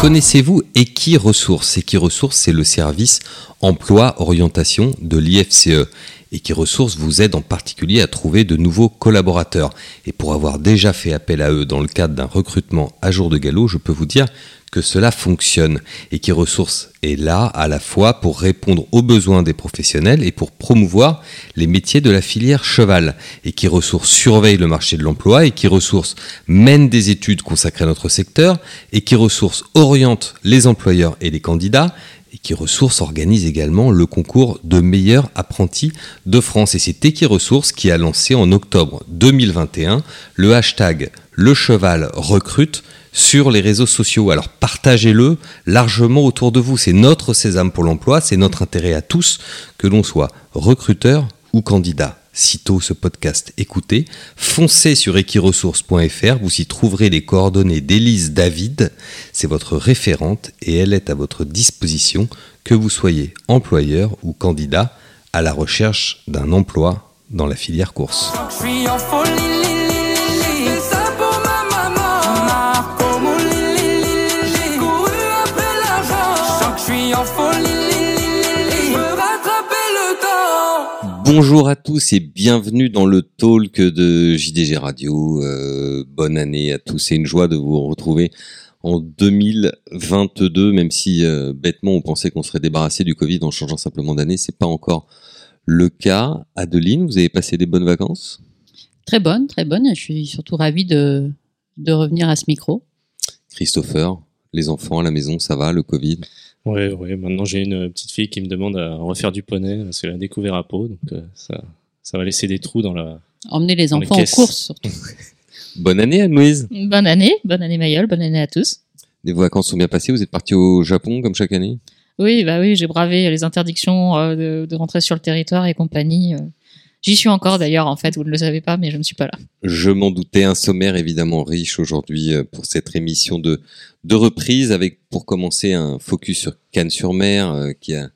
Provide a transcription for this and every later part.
Connaissez-vous Equiresources Equiresources, c'est le service emploi orientation de l'IFCE. Equiresources vous aide en particulier à trouver de nouveaux collaborateurs. Et pour avoir déjà fait appel à eux dans le cadre d'un recrutement à jour de galop, je peux vous dire que cela fonctionne et qui ressource est là à la fois pour répondre aux besoins des professionnels et pour promouvoir les métiers de la filière cheval et qui ressource surveille le marché de l'emploi et qui ressource mène des études consacrées à notre secteur et qui ressource oriente les employeurs et les candidats et qui ressource organise également le concours de meilleurs apprentis de France. Et c'est Equiresources qui a lancé en octobre 2021 le hashtag le cheval recrute sur les réseaux sociaux. Alors partagez-le largement autour de vous. C'est notre sésame pour l'emploi, c'est notre intérêt à tous, que l'on soit recruteur ou candidat. Sitôt ce podcast écoutez, foncez sur equiresources.fr, vous y trouverez les coordonnées d'Élise David, c'est votre référente et elle est à votre disposition, que vous soyez employeur ou candidat à la recherche d'un emploi dans la filière course. Bonjour à tous et bienvenue dans le talk de JDG Radio. Euh, bonne année à tous. C'est une joie de vous retrouver en 2022, même si euh, bêtement on pensait qu'on serait débarrassé du Covid en changeant simplement d'année. C'est pas encore le cas. Adeline, vous avez passé des bonnes vacances? Très bonnes, très bonnes. Je suis surtout ravie de, de revenir à ce micro. Christopher, les enfants à la maison, ça va, le Covid? Ouais, ouais. Maintenant, j'ai une petite fille qui me demande à refaire du poney parce qu'elle a découvert à peau, donc euh, ça, ça va laisser des trous dans la. Emmener les enfants en course surtout. bonne année, Anne-Louise. Bonne année, bonne année Mayol, bonne année à tous. Les vacances sont bien passées. Vous êtes parti au Japon comme chaque année? Oui, bah oui, j'ai bravé les interdictions euh, de, de, rentrer sur le territoire et compagnie. Euh. J'y suis encore d'ailleurs, en fait, vous ne le savez pas, mais je ne suis pas là. Je m'en doutais, un sommaire évidemment riche aujourd'hui euh, pour cette émission de, de reprise, avec pour commencer un focus sur Cannes-sur-Mer, euh, qui a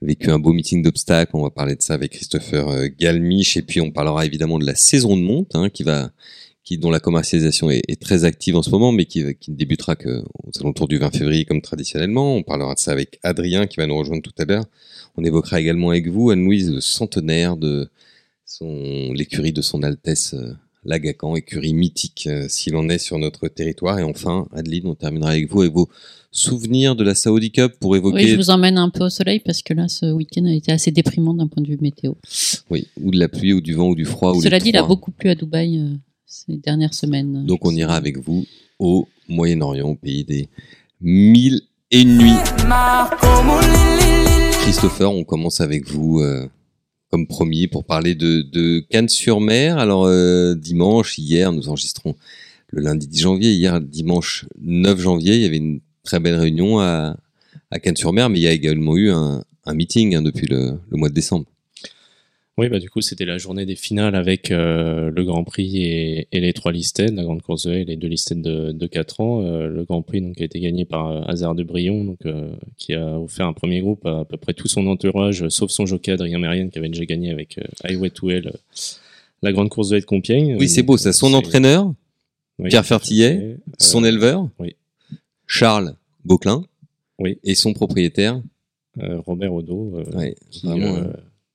vécu un beau meeting d'obstacles. On va parler de ça avec Christopher euh, Galmiche, et puis on parlera évidemment de la saison de monte, hein, qui va qui, dont la commercialisation est, très active en ce moment, mais qui, qui ne débutera qu'aux alentours du 20 février comme traditionnellement. On parlera de ça avec Adrien qui va nous rejoindre tout à l'heure. On évoquera également avec vous, Anne-Louise, le centenaire de l'écurie de son Altesse euh, Lagacan, écurie mythique euh, s'il en est sur notre territoire. Et enfin, Adeline, on terminera avec vous et vos souvenirs de la Saudi Cup pour évoquer. Oui, je vous emmène un peu au soleil parce que là, ce week-end a été assez déprimant d'un point de vue météo. Oui, ou de la pluie, ou du vent, ou du froid. Cela dit, il a beaucoup plu à Dubaï euh, ces dernières semaines. Donc on ira avec vous au Moyen-Orient, au pays des mille et une nuits. Christopher, on commence avec vous comme promis pour parler de, de Cannes-sur-Mer. Alors euh, dimanche, hier, nous enregistrons le lundi 10 janvier. Hier, dimanche 9 janvier, il y avait une très belle réunion à, à Cannes-sur-Mer, mais il y a également eu un, meeting hein, depuis le mois de décembre. Oui, bah du coup, c'était la journée des finales avec euh, le Grand Prix et, et, les trois listed, la Grande Course de Haie, les deux listed de, de 4 ans. Euh, le Grand Prix donc, a été gagné par euh, Hazard de Brion, donc, euh, qui a offert un premier groupe à à peu près tout son entourage, sauf son jockey Adrien Mérienne, qui avait déjà gagné avec Highway to Hell, la Grande Course de Haie de Compiègne. Oui, c'est beau, ça. Son entraîneur, oui, Pierre Fertillet, son éleveur, oui. Charles Beauclin, oui. et son propriétaire, Robert Odo, ouais, qui, vraiment,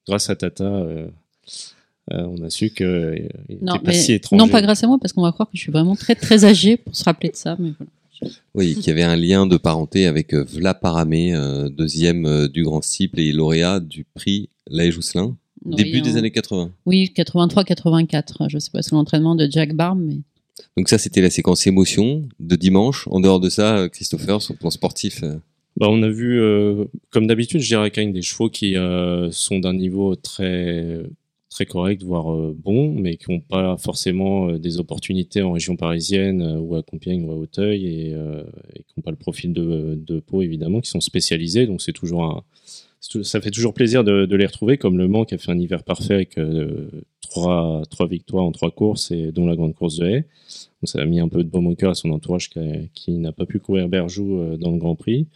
grâce à Tata, euh, euh, on a su qu'il euh, n'était pas si étranger. Non, pas grâce à moi, parce qu'on va croire que je suis vraiment très très âgé pour se rappeler de ça. Mais voilà. Oui, qu'il y avait un lien de parenté avec Vla Paramé, deuxième du Grand Cible et lauréat du prix Laë Jousselin, oui, début des années 80. Oui, 83-84. Je ne sais pas, sous l'entraînement de Jack Barm. Mais... Donc ça, c'était la séquence émotion de dimanche. En dehors de ça, Christopher, sur le plan sportif bah, on a vu, euh, comme d'habitude, je dirais qu'il des chevaux qui euh, sont d'un niveau très très correct, voire euh, bon, mais qui n'ont pas forcément des opportunités en région parisienne ou à Compiègne ou à Auteuil et, qui n'ont pas le profil de, de peau évidemment, qui sont spécialisés. Donc c'est toujours un, ça fait toujours plaisir de, les retrouver, comme Le Mans qui a fait un hiver parfait avec trois, trois victoires en trois courses et dont la grande course de haie. Donc ça a mis un peu de baume au cœur à son entourage qui n'a pas pu courir Berjou dans le Grand Prix.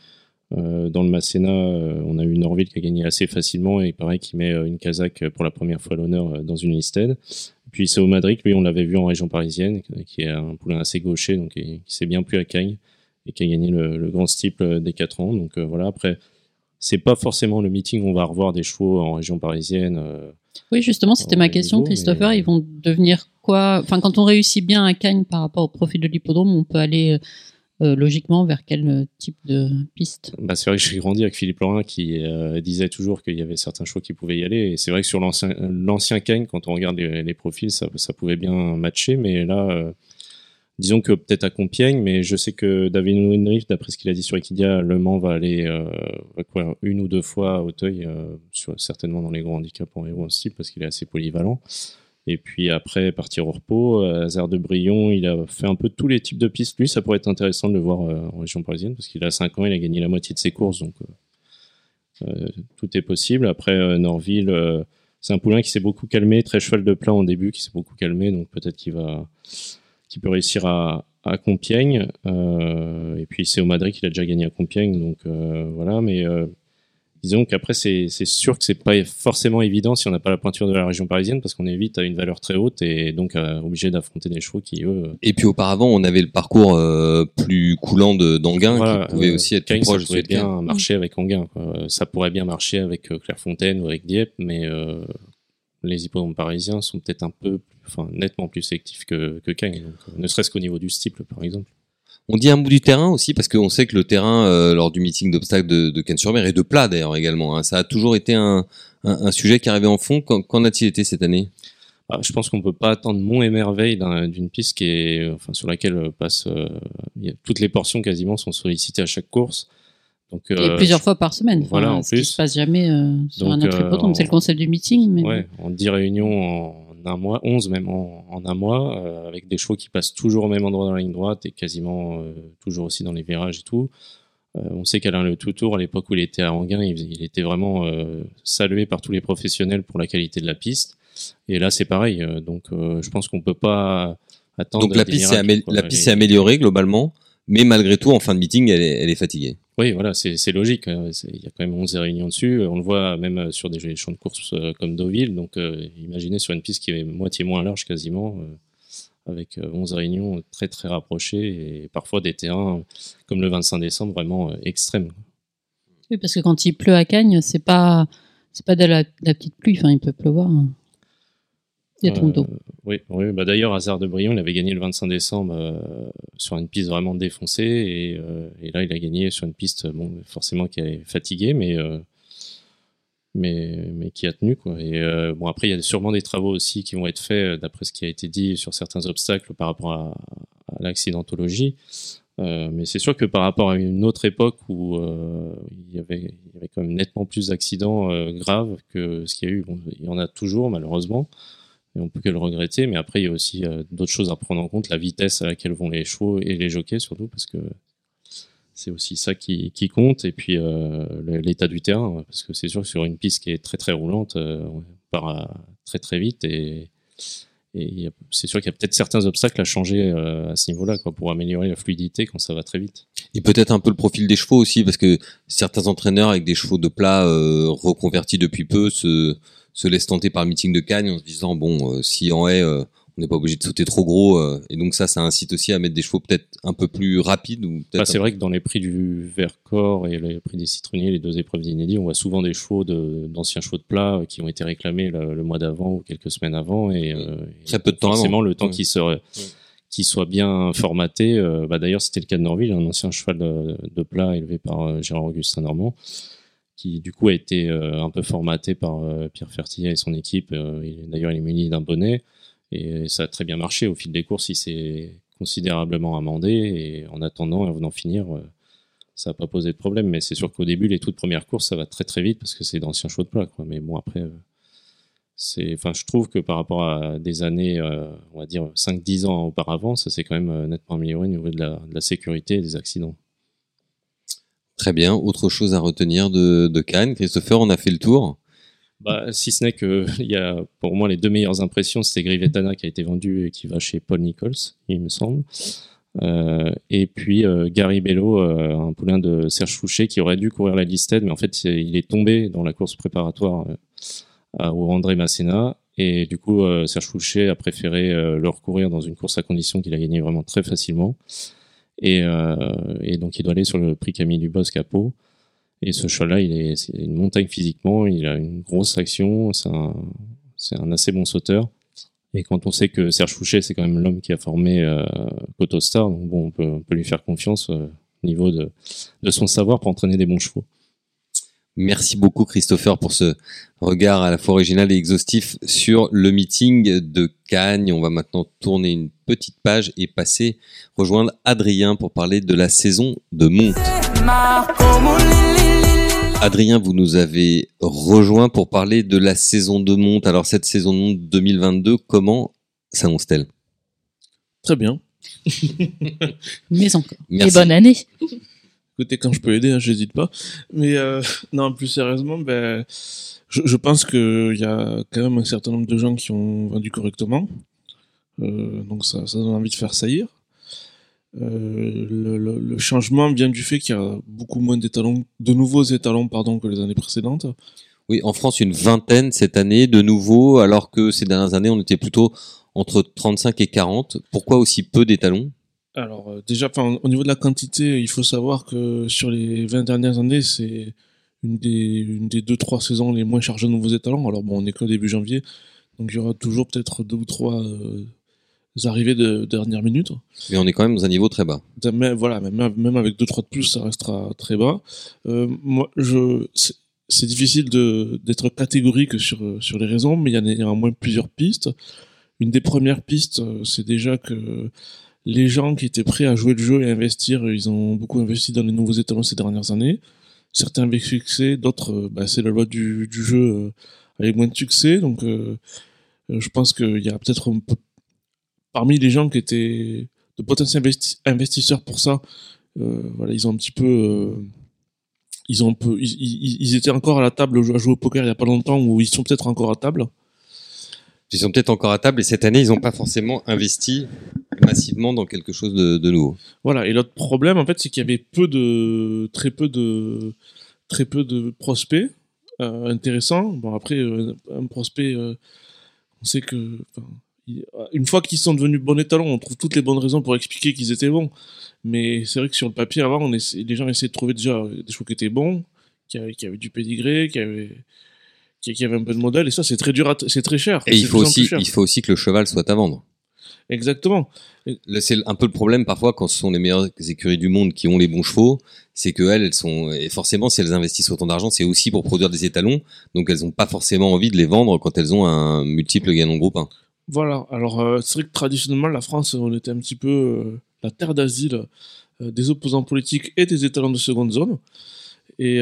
Euh, dans le Masséna, euh, on a eu Norville qui a gagné assez facilement et pareil qui met euh, une Kazakh pour la première fois à l'honneur dans une listed. Puis c'est au Madrid, lui, on l'avait vu en région parisienne, qui est un poulain assez gaucher, donc qui, s'est bien plu à Cagnes et qui a gagné le, grand steeple des 4 ans. Donc voilà, après, c'est pas forcément le meeting où on va revoir des chevaux en région parisienne. oui, justement, c'était ma question, Christopher. Ils vont devenir quoi? Enfin, quand on réussit bien à Cagnes par rapport au profil de l'hippodrome, on peut aller euh, logiquement vers quel euh, type de piste? Bah, C'est vrai que j'ai grandi avec Philippe Laurin qui euh, disait toujours qu'il y avait certains choix qui pouvaient y aller. C'est vrai que sur l'ancien Kane, quand on regarde les, profils, ça, ça, pouvait bien matcher. Mais là, disons que peut-être à Compiègne, mais je sais que David Winrich, d'après ce qu'il a dit sur Equidia, Le Mans va aller une ou deux fois à Auteuil, certainement dans les grands handicaps en héros style, parce qu'il est assez polyvalent. Et puis après, partir au repos, euh, Hazard de Brion, il a fait un peu tous les types de pistes. Lui, ça pourrait être intéressant de le voir euh, en région parisienne, parce qu'il a 5 ans, il a gagné la moitié de ses courses, donc euh, tout est possible. Après, Norville, c'est un poulain qui s'est beaucoup calmé, très cheval de plat en début, qui s'est beaucoup calmé, donc peut-être qu'il va, qu'il peut réussir à, à Compiègne. et puis c'est au Madrid qu'il a déjà gagné à Compiègne, donc voilà. Mais disons qu'après c'est sûr que c'est pas forcément évident si on n'a pas la pointure de la région parisienne parce qu'on est vite à une valeur très haute et donc euh, obligé d'affronter des chevaux qui eux. Euh, et puis auparavant on avait le parcours euh, plus coulant de d'Anguin qui pouvait aussi être plus proche. Ça pouvait bien marcher avec Anguin. Ça pourrait bien marcher avec Clairefontaine ou avec Dieppe, mais les hippodromes parisiens sont peut-être un peu, enfin nettement plus sélectifs que que ne serait-ce qu'au niveau du style par exemple. On dit un bout du terrain aussi parce qu'on sait que le terrain euh, lors du meeting d'obstacles de, de Cannes-sur-Mer et de plat d'ailleurs également, hein, ça a toujours été un, sujet qui arrivait en fond. Qu'en a-t-il été cette année? Ah, Je pense qu'on peut pas attendre mon émerveil d'une piste qui est, enfin, sur laquelle passe euh, toutes les portions quasiment sont sollicitées à chaque course. Donc, et plusieurs fois par semaine. Voilà, en ce plus. Qui se passe jamais euh, sur un autre hippodrome. C'est le concept du meeting. Mais... Ouais, en 10 réunions en un mois, 11 même en, un mois, euh, avec des chevaux qui passent toujours au même endroit dans la ligne droite et quasiment euh, toujours aussi dans les virages et tout. Euh, on sait qu'Alain Le Toutour, à l'époque où il était à Anguin, il, était vraiment salué par tous les professionnels pour la qualité de la piste. Et là, c'est pareil. donc, je pense qu'on peut pas attendre. Donc la piste s'est améliorée globalement, mais malgré tout, en fin de meeting, elle est fatiguée. Oui, voilà, c'est logique. Hein. Il y a quand même 11 réunions dessus. On le voit même euh, sur des champs de course euh, comme Deauville. Donc, euh, imaginez sur une piste qui est moitié moins large quasiment, avec 11 réunions très très rapprochées et parfois des terrains comme le 25 décembre vraiment extrêmes. Oui, parce que quand il pleut à Cagnes, c'est pas c'est pas de la, petite pluie. Enfin, il peut pleuvoir. Hein. Euh, oui, oui bah d'ailleurs, Hazard de Brion, il avait gagné le 25 décembre euh, sur une piste vraiment défoncée. Et, euh, et, là, il a gagné sur une piste, bon, forcément, qui est fatiguée, mais, mais, mais qui a tenu. Quoi. Et bon, après, il y a sûrement des travaux aussi qui vont être faits, d'après ce qui a été dit, sur certains obstacles par rapport à, l'accidentologie. mais c'est sûr que par rapport à une autre époque où il, y avait, quand même nettement plus d'accidents graves que ce qu'il y a eu, il y en a toujours malheureusement et on peut que le regretter. Mais après, il y a aussi euh, d'autres choses à prendre en compte, la vitesse à laquelle vont les chevaux et les jockeys surtout, parce que c'est aussi ça qui, compte. Et puis euh, l'état du terrain, parce que c'est sûr que sur une piste qui est très très roulante, euh, on part très très vite et, et c'est sûr qu'il y a peut-être certains obstacles à changer à ce niveau-là, pour améliorer la fluidité quand ça va très vite. Et peut-être un peu le profil des chevaux aussi, parce que certains entraîneurs avec des chevaux de plat reconvertis depuis peu se se laisse tenter par le meeting de Cannes en se disant bon euh, si en est euh, on n'est pas obligé de sauter trop gros euh, et donc ça ça incite aussi à mettre des chevaux peut-être un peu plus rapides ou bah, c'est vrai que dans les prix du Vercors et les prix des citronniers les deux épreuves d'inédit on voit souvent des chevaux d'anciens chevaux de plat qui ont été réclamés le, mois d'avant ou quelques semaines avant et, très peu de temps forcément le temps qui serait qui soit bien formaté. bah D'ailleurs, c'était le cas de Norville, un ancien cheval de, de plat élevé par Gérard Augustin Normand, qui du coup a été euh, un peu formaté par euh, Pierre Fertier et son équipe. Euh, d'ailleurs, il est muni d'un bonnet et ça a très bien marché. Au fil des courses, il s'est considérablement amendé et en attendant, avant d'en finir, ça n'a pas posé de problème. Mais c'est sûr qu'au début, les toutes premières courses, ça va très très vite parce que c'est d'anciens chevaux de plat. Mais bon, après, c'est, enfin, je trouve que par rapport à des années, on va dire 5-10 ans auparavant, ça s'est quand même nettement amélioré au niveau de la sécurité et des accidents. Très bien. Autre chose à retenir de, de Cannes, Christopher, on a fait le tour. Bah, si ce n'est que il y a pour moi les deux meilleures impressions, c'était Grivetana qui a été vendu et qui va chez Paul Nichols, il me semble. Euh, et puis euh, Gary Bello, euh, un poulain de Serge Fouché qui aurait dû courir la Listed, mais en fait il est tombé dans la course préparatoire au André Masséna Et du coup, Serge Fouché a préféré le recourir dans une course à condition qu'il a gagné vraiment très facilement. Et, euh, et, donc, il doit aller sur le prix Camille Dubosc à Pau. Et ce cheval-là, il est, une montagne physiquement, il a une grosse action, c'est un, assez bon sauteur. Et quand on sait que Serge Fouché, c'est quand même l'homme qui a formé euh, Star, donc bon, on peut, on peut lui faire confiance euh, au niveau de, de son savoir pour entraîner des bons chevaux. Merci beaucoup Christopher pour ce regard à la fois original et exhaustif sur le meeting de Cagnes. On va maintenant tourner une petite page et passer rejoindre Adrien pour parler de la saison de monte. Adrien, vous nous avez rejoint pour parler de la saison de monte. Alors cette saison de monte 2022, comment s'annonce-t-elle? Très bien. Mais encore. Et bonne année. Quand je peux aider, hein, j'hésite pas. Mais euh, non, plus sérieusement, ben, je, pense qu'il y a quand même un certain nombre de gens qui ont vendu correctement. Euh, donc ça, donne envie de faire saillir. Euh, le, le, le, changement vient du fait qu'il y a beaucoup moins d'étalons, de nouveaux étalons pardon, que les années précédentes. Oui, en France, une vingtaine cette année de nouveaux, alors que ces dernières années, on était plutôt entre 35 et 40. Pourquoi aussi peu d'étalons? Alors euh, déjà, au niveau de la quantité, il faut savoir que sur les 20 dernières années, c'est une des, une des deux trois saisons les moins chargées de nouveaux étalons. Alors bon, on est qu'au début janvier, donc il y aura toujours peut-être deux ou trois euh, arrivées de, dernière minute. Mais on est quand même dans un niveau très bas. Mais, voilà, même, même avec deux trois de plus, ça restera très bas. Euh, moi, je c'est difficile d'être catégorique sur sur les raisons, mais il y a néanmoins plusieurs pistes. Une des premières pistes, euh, c'est déjà que les gens qui étaient prêts à jouer le jeu et investir, ils ont beaucoup investi dans les nouveaux étalons ces dernières années. Certains avec succès, d'autres, euh, bah, c'est la loi du, jeu euh, avec moins de succès. Donc, euh, je pense qu'il y a peut-être parmi les gens qui étaient de potentiels investisseurs pour ça, euh, voilà, ils ont un petit peu, euh, ils ont ils, étaient encore à la table à jouer au poker il y a pas longtemps, ou ils sont peut-être encore à table. Ils sont peut-être encore à table et cette année, ils n'ont pas forcément investi massivement dans quelque chose de, nouveau. Voilà. Et l'autre problème, en fait, c'est qu'il y avait peu de, très peu de, très peu de prospects euh, intéressants. Bon, après, euh, un prospect, euh, on sait que, une fois qu'ils sont devenus bons étalons, on trouve toutes les bonnes raisons pour expliquer qu'ils étaient bons. Mais c'est vrai que sur le papier, avant, on essaie, les gens essayaient de trouver déjà des chevaux qui étaient bons, qui avaient, qui avaient du pédigré, qui avaient, qui, avait un peu de modèle et ça c'est très dur c'est très cher. Et il faut aussi il faut aussi que le cheval soit à vendre. Exactement. C'est un peu le problème parfois quand ce sont les meilleures écuries du monde qui ont les bons chevaux c'est que elles, elles sont et forcément si elles investissent autant d'argent c'est aussi pour produire des étalons donc elles n'ont pas forcément envie de les vendre quand elles ont un multiple gagnant groupe 1 voilà. Alors euh, c'est vrai que traditionnellement la France on était un petit peu euh, la terre d'asile euh, des opposants politiques et des étalons de seconde zone. Et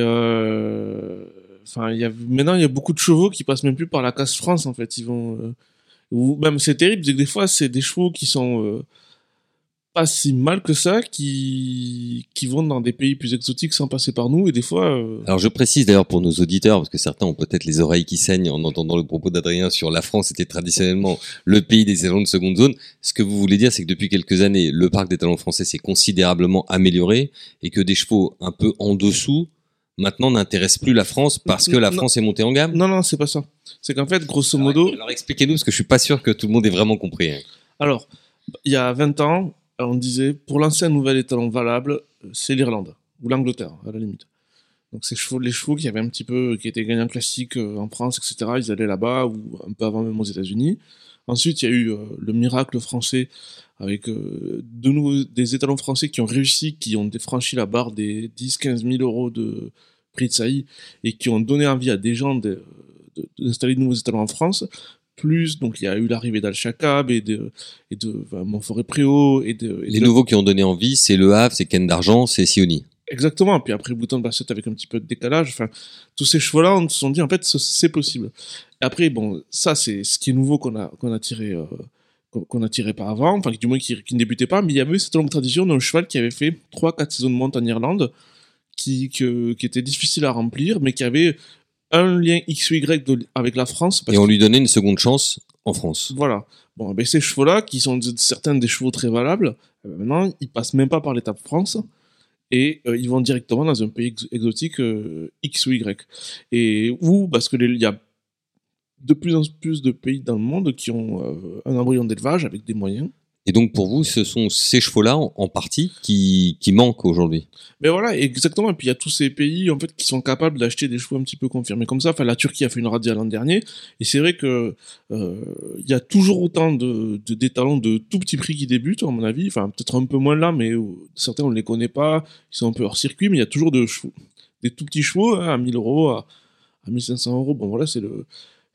Enfin, maintenant il y a beaucoup de chevaux qui passent même plus par la casse France en fait. Ils vont euh, même c'est terrible, c'est que des fois c'est des chevaux qui sont euh, pas si mal que ça, qui qui vont dans des pays plus exotiques sans passer par nous et des fois. Euh... Alors je précise d'ailleurs pour nos auditeurs parce que certains ont peut-être les oreilles qui saignent en entendant le propos d'Adrien sur la France était traditionnellement le pays des étalons de seconde zone. Ce que vous voulez dire c'est que depuis quelques années le parc des talons français s'est considérablement amélioré et que des chevaux un peu en dessous maintenant n'intéresse plus la France parce que la Non. France est montée en gamme Non non c'est pas ça. C'est qu'en fait grosso modo. Alors, alors expliquez-nous parce que je suis pas sûr que tout le monde ait vraiment compris. hein. Alors il y a 20 ans on disait pour lancer un nouvel étalon valable euh, c'est l'Irlande ou l'Angleterre à la limite. Donc ces chevaux, les chevaux qui avaient un petit peu, qui étaient gagnants classiques euh, en France, etc. Ils allaient là-bas ou un peu avant même aux États-Unis. Ensuite, il y a eu euh, le miracle français avec euh, de nouveau des étalons français qui ont réussi, qui ont franchi la barre des 10-15 000 euros de prix de saillie et qui ont donné envie à des gens de- de- d'installer de, nouveaux étalons en France. Plus, donc il y a eu l'arrivée d'Al Chakab et de, et de enfin, Montforêt-Préau et de, et Les nouveaux qui ont donné envie, c'est Le Havre, c'est Ken d'Argent, c'est Sioni. Exactement. Puis après, Bouton de Bassett avec un petit peu de décalage. Enfin, tous ces chevaux-là, on se sont dit, en fait, ce- c'est possible. Et après, bon, ça, c'est ce qui est nouveau qu'on a, qu'on a tiré, euh, qu'on tiré par avant. Enfin, du moins, qui, qui ne débutait pas. Mais il y avait cette longue tradition d'un cheval qui avait fait trois, quatre saisons de monte en Irlande, qui, que, qui était difficile à remplir, mais qui avait un lien X ou Y de- avec la France. Parce Et on que- lui donnait une seconde chance en France. voilà. Bon, ben ces chevaux-là, qui sont certains des chevaux très valables, eh ben, maintenant, ils passent même pas par l'étape France et euh, ils vont directement dans un pays ex- exotique euh, X ou Y. Et ou parce que il y a de plus en plus de pays dans le monde qui ont euh, un embryon d'élevage avec des moyens. Et donc pour vous, ce sont ces chevaux-là en, partie qui, qui manquent aujourd'hui? Mais voilà, exactement. Et puis il y a tous ces pays en fait qui sont capables d'acheter des chevaux un petit peu confirmés comme ça. Enfin, la Turquie a fait une radia l'an dernier, et c'est vrai que euh, il y a toujours autant de, de d'étalons de tout petit prix qui débutent, à mon avis. Enfin, peut-être un peu moins là, mais certains on ne les connaît pas. Ils sont un peu hors circuit, mais il y a toujours de chevaux, des tout petits chevaux hein, à 1000 euros, à, à 1500 euros. Bon voilà, c'est le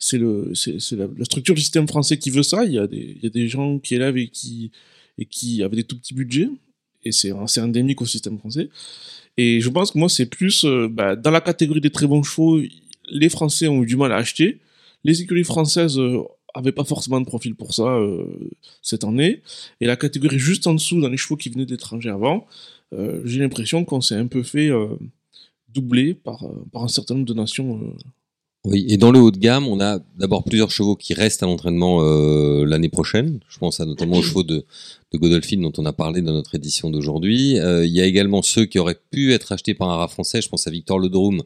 c'est le c'est la, la, structure du système français qui veut ça. Il y a des, il y a des gens qui élèvent et qui et qui avaient des tout petits budgets et c'est c'est endémique au système français. Et je pense que moi c'est plus euh, bah, dans la catégorie des très bons chevaux, les Français ont eu du mal à acheter. Les écuries françaises euh, avaient pas forcément de profil pour ça euh, cette année. Et la catégorie juste en dessous, dans les chevaux qui venaient d'étrangers avant, euh, j'ai l'impression qu'on s'est un peu fait doubler par, par un certain nombre de nations oui, et dans le haut de gamme, on a d'abord plusieurs chevaux qui restent à l'entraînement euh, l'année prochaine. Je pense à notamment aux chevaux de, Godolphin dont on a parlé dans notre édition d'aujourd'hui. Euh, il y a également ceux qui auraient pu être achetés par un rat français. Je pense à Victor Ledrum,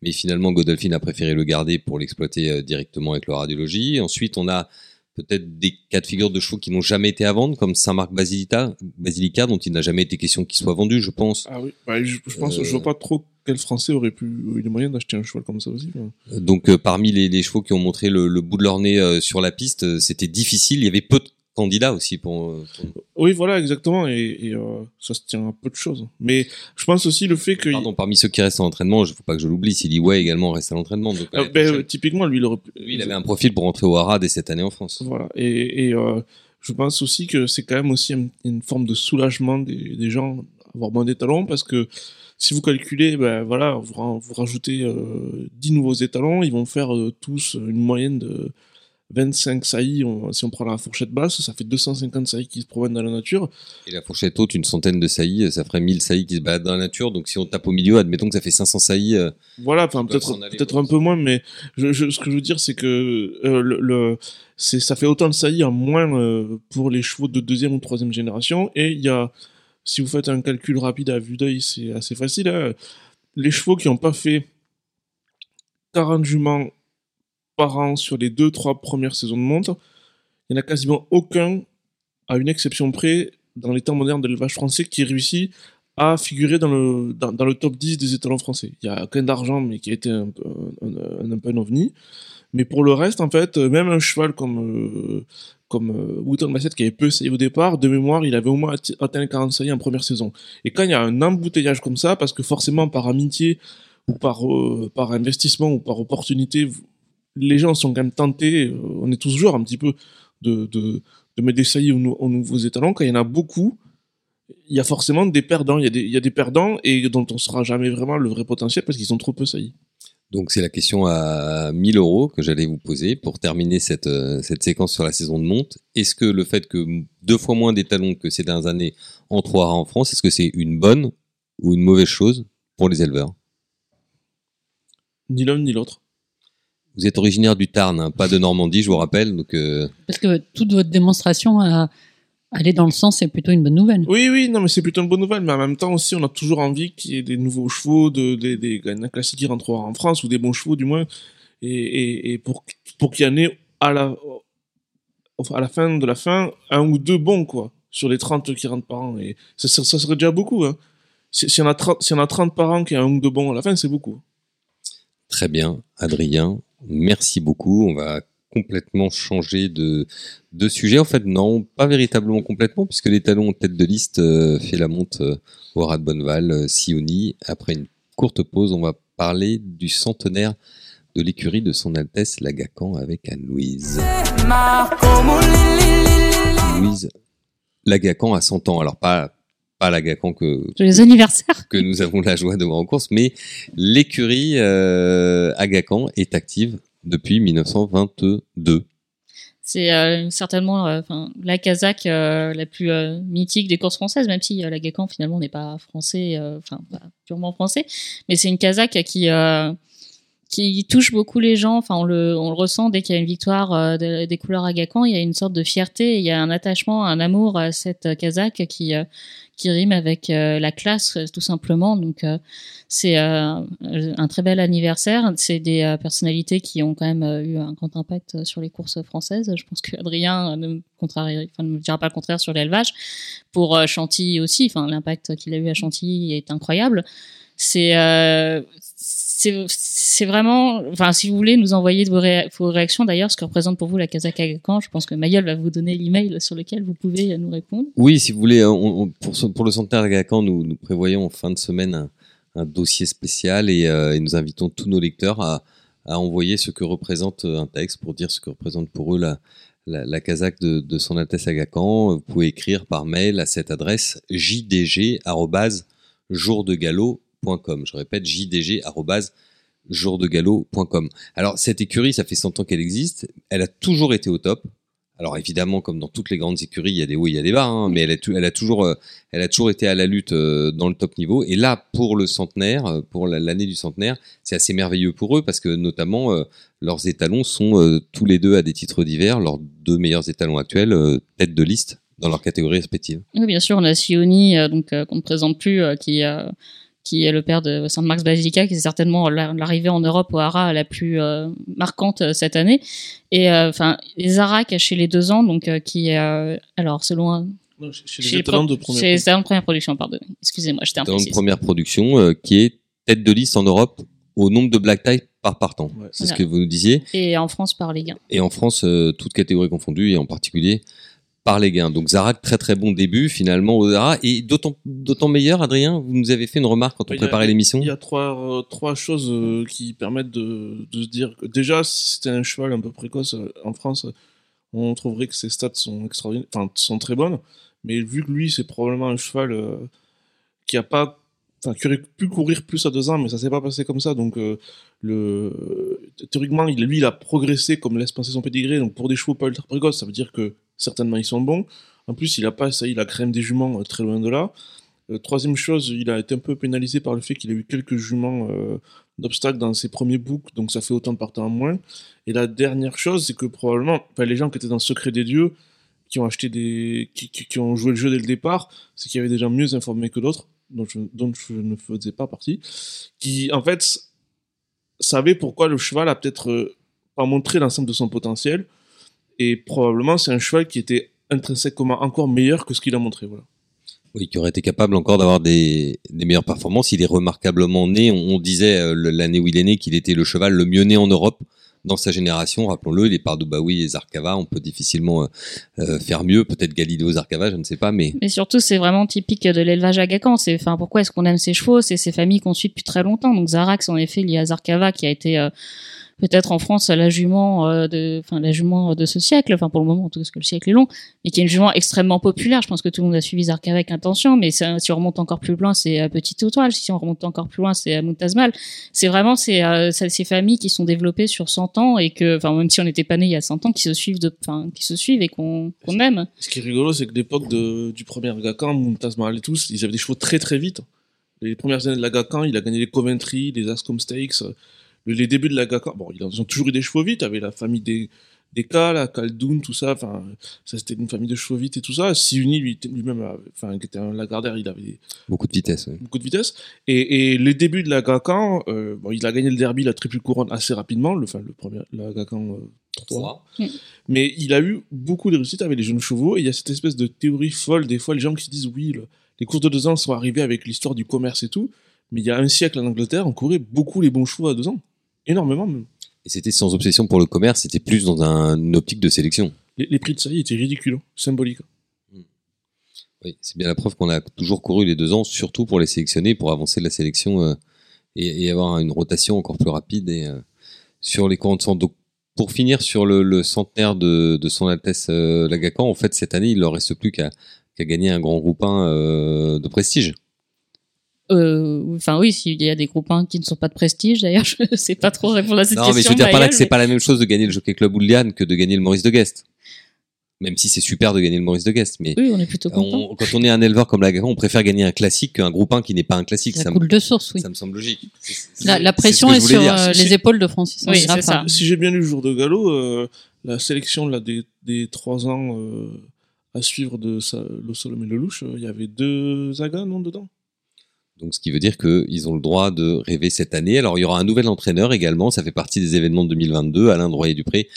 mais finalement Godolphin a préféré le garder pour l'exploiter euh, directement avec le radiologie. Ensuite, on a peut-être des cas de figure de chevaux qui n'ont jamais été à vendre, comme Saint-Marc Basilica, Basilica, dont il n'a jamais été question qu'il soit vendu, je pense. Ah oui, bah, je, pense, je vois pas trop quel Français aurait pu eu les moyens d'acheter un cheval comme ça aussi. Donc euh, parmi les, les, chevaux qui ont montré le, le bout de leur nez euh, sur la piste, euh, c'était difficile. Il y avait peu de candidats aussi pour. Oui, voilà, exactement, et, et ça se tient à peu de choses. Mais je pense aussi le fait que. Pardon, parmi ceux qui restent à l'entraînement, il faut pas que je l'oublie. Silly Way également reste à l'entraînement. Ben, typiquement, lui, il aurait... lui, il avait un profil pour rentrer au Hara dès cette année en France. Voilà, et, et je pense aussi que c'est quand même aussi une, forme de soulagement des, des gens avoir moins d'étalons parce que si vous calculez, ben voilà, vous, vous rajoutez euh, 10 nouveaux étalons, ils vont faire euh, tous une moyenne de 25 saillies. si on prend la fourchette basse, ça fait 250 saillies qui se promènent dans la nature. Et la fourchette haute, une centaine de saillies, ça ferait 1000 saillies qui se baladent dans la nature. Donc si on tape au milieu, admettons que ça fait 500 saillies. Euh, voilà, enfin peut-être peut-être un peu moins, mais je, ce que je veux dire, c'est que euh, le, le c'est ça fait autant de saillies en moins euh, pour les chevaux de deuxième ou troisième génération. Et il y a si vous faites un calcul rapide à vue d'œil, c'est assez facile. Hein. Les chevaux qui n'ont pas fait 40 juments par an sur les 2-3 premières saisons de monte, il n'y en a quasiment aucun, à une exception près, dans les temps modernes de l'élevage français, qui réussit à figurer dans le, dans, le top 10 des étalons français. Il y a qu'un d'argent, mais qui a été un, un, peu un ovni. Mais pour le reste, en fait, même un cheval comme, euh, comme euh, Wooten qui avait peu essayé au départ, de mémoire, il avait au moins atteint les 40 saillies en première saison. Et quand il y a un embouteillage comme ça, parce que forcément par amitié ou par, euh, par investissement ou par opportunité, les gens sont quand même tentés, euh, on est tous joueurs un petit peu, de, de, de mettre des saillies aux, nouveaux étalons. Quand il y en a beaucoup, il y a forcément des perdants. Il y a des, il y a des perdants et dont on ne sera jamais vraiment le vrai potentiel parce qu'ils ont trop peu saillies. Donc c'est la question à 1000 euros que j'allais vous poser pour terminer cette, euh, cette séquence sur la saison de monte. Est-ce que le fait que deux fois moins d'étalons que ces dernières années en trois en France, est-ce que c'est une bonne ou une mauvaise chose pour les éleveurs? Ni l'un ni l'autre. Vous êtes originaire du Tarn, hein, pas de Normandie, je vous rappelle. Donc euh, Parce que toute votre démonstration a aller dans le sens, c'est plutôt une bonne nouvelle. Oui, oui, non, mais c'est plutôt une bonne nouvelle. Mais en même temps aussi, on a toujours envie qu'il y ait des nouveaux chevaux, de, des, des, des classiques qui rentrent en France, ou des bons chevaux du moins. Et, et, et pour, pour qu'il y en ait à la, à la fin de la fin, un ou deux bons, quoi, sur les 30 qui rentrent par an. Et ça, ça, serait déjà beaucoup. Hein. Si, si, on a 30, si on a 30 par an qui a un ou deux bons à la fin, c'est beaucoup. Très bien, Adrien. Merci beaucoup. On va complètement changé de, de sujet. En fait, non, pas véritablement complètement, puisque les talons en tête de liste euh, fait la monte euh, au Rat de Bonneval, euh, Sioni. Après une courte pause, on va parler du centenaire de l'écurie de son Altesse Lagacan avec Anne-Louise. Louise Lagacan a 100 ans. Alors pas pas Lagacan que les anniversaires que nous avons la joie de voir en course, mais l'écurie euh, Agacan est active depuis 1922. C'est euh, certainement euh, la Kazakh euh, la plus mythique des courses françaises, même si la Gacan finalement n'est pas français, enfin purement français, mais c'est une Kazakh qui qui touche beaucoup les gens. Enfin, on le, ressent dès qu'il y a une victoire euh, de- des couleurs Agacan. Il y a une sorte de fierté, il y a un attachement, un amour à cette euh, casaque qui euh, qui rime avec euh, la classe, tout simplement. Donc, c'est un très bel anniversaire. C'est des personnalités qui ont quand même eu un grand impact sur les courses françaises. Je pense qu'Adrien ne ne me dira pas le contraire sur l'élevage. Pour Chantilly aussi, enfin, l'impact qu'il a eu à Chantilly est incroyable. C'est c'est vraiment, enfin, si vous voulez nous envoyer vos, ré- vos réactions d'ailleurs, ce que représente pour vous la Kazakh Agacan, je pense que Mayol va vous donner l'email sur lequel vous pouvez euh, nous répondre. Oui, si vous voulez, pour, le centenaire d'Agacan, nous, nous prévoyons en fin de semaine un, dossier spécial et, euh, et nous invitons tous nos lecteurs à, envoyer ce que représente euh, un texte pour dire ce que représente pour eux la, la, Kazakh de, son Altesse Agacan. Vous pouvez écrire par mail à cette adresse Je répète, jdg@jourdegalo.com. Alors cette écurie, ça fait 100 ans qu'elle existe. Elle a toujours été au top. Alors évidemment, comme dans toutes les grandes écuries, il y a des hauts, il y a des bas, hein, mais elle a, toujours, euh, elle a toujours été à la lutte euh, dans le top niveau. Et là, pour le centenaire, euh, pour la- l'année du centenaire, c'est assez merveilleux pour eux parce que notamment leurs étalons sont tous les deux à des titres divers, leurs deux meilleurs étalons actuels, tête de liste dans leur catégorie respective. Oui, bien sûr, on a Sioni, donc qu'on ne présente plus, qui qui est le père de Saint Marx Basilica, qui est certainement la- l'arrivée en Europe au Hara la plus euh, marquante euh, cette année. Et euh, enfin, les Arak chez les deux ans, donc euh, qui, euh, alors selon un- Non, chez- chez chez les de première étalons de première production, pardon. Excusez-moi, j'étais Dans une première production euh, qui est tête de liste en Europe au nombre de black tie par partant. Ouais. C'est ce que vous nous disiez. Et en France par les gains. Et en France, euh, toutes catégories confondues, et en particulier par les gains. Donc Zarak, très très bon début finalement au Zara, et d'autant meilleur, Adrien, vous nous avez fait une remarque quand on a- préparait l'émission. Il y a trois, euh, trois choses euh, qui permettent de, de se dire que déjà, si c'était un cheval un peu précoce euh, en France, on trouverait que ses stats sont extraordinaires, enfin, sont très bonnes. Mais vu que lui, c'est probablement un cheval euh, qui a pas, enfin, qui aurait pu courir plus à deux ans, mais ça s'est pas passé comme ça. Donc, euh, le, théoriquement, il, lui, il a progressé comme laisse penser son pédigré. Donc, pour des chevaux pas ultra précoces, ça veut dire que certainement ils sont bons. En plus, il a pas essayé la crème des juments euh, très loin de là. Euh, troisième chose, il a été un peu pénalisé par le fait qu'il a eu quelques juments euh, d'obstacles dans ses premiers books, donc ça fait autant de partants en moins. Et la dernière chose, c'est que probablement, les gens qui étaient dans le secret des dieux, qui ont acheté des, qui ont joué le jeu dès le départ, c'est qu'il y avait des gens mieux informés que d'autres, dont je, dont je ne faisais pas partie, qui en fait savaient pourquoi le cheval a peut-être euh, pas montré l'ensemble de son potentiel, et probablement c'est un cheval qui était intrinsèquement encore meilleur que ce qu'il a montré. Voilà. Oui, qui aurait été capable encore d'avoir des, des meilleures performances. Il est remarquablement né. On, on disait euh, l'année où il est né qu'il était le cheval le mieux né en Europe dans sa génération. Rappelons-le, il est par Dubaoui et Zarkava. On peut difficilement euh, euh, faire mieux. Peut-être Galileo Zarkava, je ne sais pas, mais Mais surtout, c'est vraiment typique de l'élevage agacan. C'est, enfin, pourquoi est-ce qu'on aime ces chevaux? C'est ces familles qu'on suit depuis très longtemps. Donc Zarax, en effet, il y a Zarkava qui a été euh, peut-être en France la jument euh, de, enfin, la jument de ce siècle. Enfin, pour le moment, en tout cas, parce que le siècle est long, mais qui est une jument extrêmement populaire. Je pense que tout le monde a suivi Zarkava avec attention. Mais si on remonte encore plus loin, c'est euh, Petite Étoile. Si on remonte encore plus loin, c'est euh, Muntazmal. C'est vraiment ces, euh, ces familles qui sont développées sur 100 ans et que, enfin, même si on n'était pas né il y a 100 ans, qui se suivent enfin, qui se suivent et qu'on aime. Ce qui est rigolo, c'est que l'époque du premier Gacan, Mumtaz Mahal et tous, ils avaient des chevaux très très vite. Les premières années de la Gacan, il a gagné les Coventry, les Ascom Stakes. Le- les débuts de la Gacan, bon, ils ont toujours eu des chevaux vite, avec la famille des, des Cal, la Caldoun, tout ça. Enfin, ça c'était une famille de chevaux vite et tout ça. Siuni, lui, lui-même, avait- enfin, qui était un Lagardère, il avait beaucoup de vitesse. ouais. beaucoup de vitesse. Et, et les débuts de la Gacan, euh, bon, il a gagné le derby, la triple couronne assez rapidement, le, enfin, le premier, la Gacan euh, 3. Mais il a eu beaucoup de réussites avec les jeunes chevaux. Et il y a cette espèce de théorie folle, des fois, les gens qui se disent oui, le- les courses de deux ans sont arrivées avec l'histoire du commerce et tout. Mais il y a un siècle en Angleterre, on courait beaucoup les bons chevaux à deux ans. Énormément même. Et c'était sans obsession pour le commerce. C'était plus dans un, une optique de sélection. Les, les prix de saillie étaient ridicules, hein, symboliques. Oui, c'est bien la preuve qu'on a toujours couru les deux ans, surtout pour les sélectionner, pour avancer de la sélection euh, et, et avoir une rotation encore plus rapide et, euh, sur les courants de sang. Donc, pour finir sur le, le centenaire de, de son Altesse euh, Lagacan, en fait, cette année, il leur reste plus qu'à gagner un grand groupe 1 euh, de prestige. Euh, Enfin oui, s'il y a des groupes 1 qui ne sont pas de prestige, d'ailleurs, je sais pas trop répondre à cette Non, question. mais je veux dire par là que c'est pas la même chose de gagner le Jockey Club Oullian que de gagner le Maurice de Guest. Même si c'est super de gagner le Maurice de Guest, mais Oui, on est plutôt content. on- quand on est un éleveur comme l'Agacan, on préfère gagner un classique qu'un groupe 1 qui n'est pas un classique. Ça Ça, me, coule de source, oui. ça me semble logique. La, pression est, sur dire. euh, Si- les épaules de Francis. Oui, ça. Raffin. Si j'ai bien lu le jour de galop, euh, la sélection là, des, des trois ans euh, à suivre de sa, le Solom et le Louche, euh, il y avait deux Zaga, non, dedans? Donc, ce qui veut dire qu'ils ont le droit de rêver cette année. Alors, il y aura un nouvel entraîneur également. Ça fait partie des événements de 2022. Alain Droyer-Dupré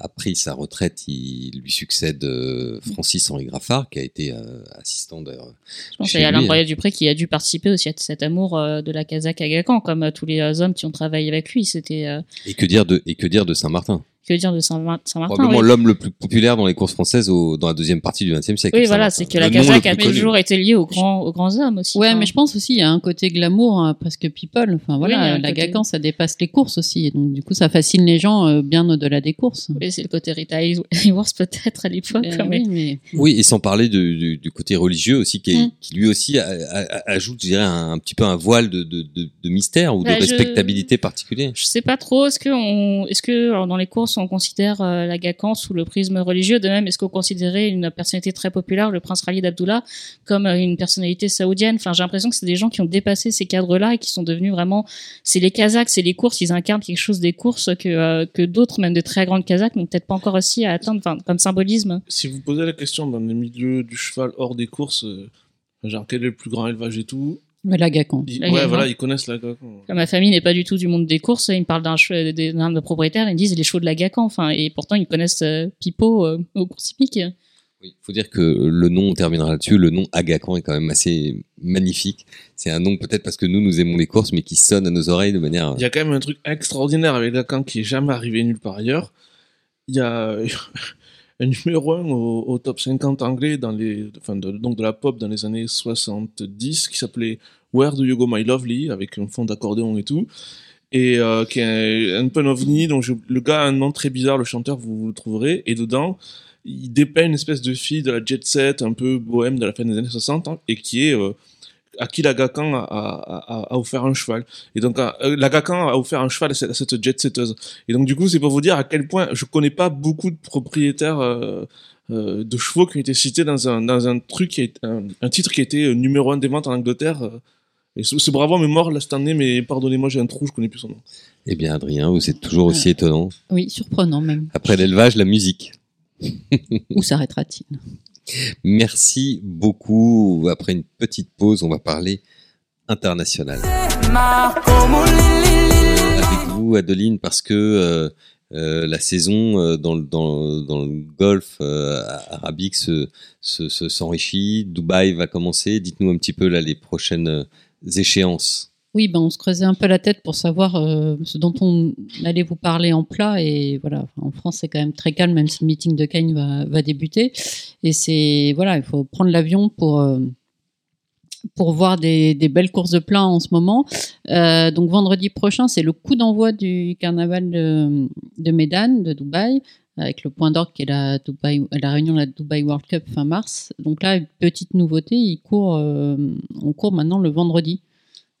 a pris sa retraite. Il lui succède euh, Francis Henri Graffard, qui a été euh, assistant d'ailleurs. Je pense chez qu'il y a Alain hein. Broyer-Dupré qui a dû participer aussi à cet amour euh, de la Kazakh Agacan, comme euh, tous les hommes qui ont travaillé avec lui. C'était, Et que dire de, et que dire de Saint-Martin? Que dire de Saint- Saint-Martin Probablement oui. l'homme le plus populaire dans les courses françaises au, dans la deuxième partie du XXe siècle. Oui, voilà, c'est que la plus a toujours été liée aux grands, aux grands hommes aussi. Ouais, Enfin, mais je pense aussi il y a un côté glamour, hein, presque people. Enfin voilà, la côté- Gacan, ça dépasse les courses aussi. Et donc du coup, ça fascine les gens euh, bien au-delà des courses. Oui, c'est le côté Rita Hayworth peut-être à l'époque. Euh, mais- oui, mais Oui, et sans parler de- du, du côté religieux aussi, qui, est- Mm. qui lui aussi a- a- a- ajoute, je dirais, un, un petit peu un voile de, de, de, de mystère ou Bah, de je- respectabilité particulière. Je sais pas trop. Est-ce que on, est-ce que alors, dans les courses on considère euh, la Gacan sous le prisme religieux De même, est-ce qu'on considérait une personnalité très populaire, le prince Khalid Abdullah, comme euh, une personnalité saoudienne? Enfin, j'ai l'impression que c'est des gens qui ont dépassé ces cadres-là et qui sont devenus vraiment. C'est les Kazakhs, c'est les courses. Ils incarnent quelque chose des courses que euh, que d'autres, même de très grandes Kazakhs, n'ont peut-être pas encore réussi à atteindre. Comme symbolisme. Si vous posez la question dans les milieux du cheval hors des courses, genre quel est le plus grand élevage et tout, mais la Gacan. ils, La ouais, voilà, ils connaissent la Gacan. Comme ma famille n'est pas du tout du monde des courses, ils me parlent d'un d'un de propriétaires, ils me disent les chevaux de la Gacan. Enfin, et pourtant ils connaissent euh, Pipo euh, aux courses hippiques. Il faut dire que le nom, on terminera là-dessus, le nom Agacan est quand même assez magnifique. C'est un nom peut-être parce que nous, nous aimons les courses, mais qui sonne à nos oreilles de manière... Il y a quand même un truc extraordinaire avec Lacan qui est jamais arrivé nulle part ailleurs. Il y a un numéro 1 au, top 50 anglais dans les, enfin de, donc de la pop dans les années 70 qui s'appelait Where Do You Go My Lovely avec un fond d'accordéon et tout. Et euh, qui est un, peu un ovni, donc le gars a un nom très bizarre, le chanteur, vous, vous le trouverez. Et dedans, il dépeint une espèce de fille de la jet set, un peu bohème de la fin des années 60, hein, et qui est euh, à qui la Gacan a, a- a- a offert un cheval. Et donc, euh, la Gacan a offert un cheval à cette, à cette jet setteuse. Et donc, du coup, c'est pour vous dire à quel point je connais pas beaucoup de propriétaires euh, euh, de chevaux qui ont été cités dans un, dans un truc qui est un, un titre qui a été euh, numéro un des ventes en Angleterre. Et ce, ce bravo est mort là cette année, mais pardonnez-moi, j'ai un trou, je connais plus son nom. Eh bien, Adrien, vous êtes toujours aussi étonnant. Oui, surprenant même. Après l'élevage, la musique. Où s'arrêtera-t-il? Merci beaucoup. Après une petite pause, on va parler international. Avec vous, Adeline, parce que euh, euh, la saison euh, dans, le- golfe arabique se, se, se- s'enrichit. Dubaï va commencer. Dites-nous un petit peu les prochaines échéances. Oui, ben on se creusait un peu la tête pour savoir euh, ce dont on allait vous parler en plat. Et voilà, en France, c'est quand même très calme, même si le meeting de Cannes va, débuter. Et c'est voilà, il faut prendre l'avion pour euh, pour voir des, belles courses de plein en ce moment. Euh, donc vendredi prochain, c'est le coup d'envoi du carnaval de, de Médan, de Dubaï, avec le point d'orgue qui est la, Dubaï, la réunion de la Dubaï World Cup fin mars. Donc là, petite nouveauté, il court, on court maintenant le vendredi.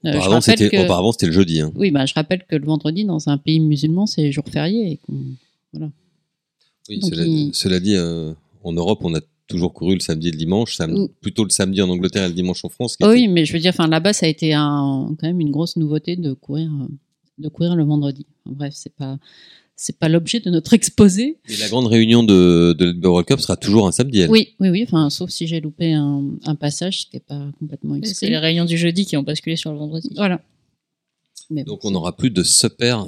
Euh, Auparavant, c'était, que- auparavant, c'était le jeudi. Hein. oui, bah, je rappelle que le vendredi, dans un pays musulman, c'est jour férié. Et Oui, cela, il- cela dit, euh, en Europe, on a toujours couru le samedi et le dimanche. sam- Ou- Plutôt le samedi en Angleterre et le dimanche en France. Oh était- oui, mais je veux dire, là-bas, ça a été un, quand même une grosse nouveauté de courir, euh, de courir le vendredi. Bref, c'est pas, c'est pas l'objet de notre exposé. Et la grande réunion de, de la World Cup sera toujours un samedi. elle. Oui, oui, oui. Enfin, sauf si j'ai loupé un, un passage, c'était pas complètement C'est exprès. les réunions du jeudi qui ont basculé sur le vendredi. Voilà. Mais bon, Donc on n'aura plus de Super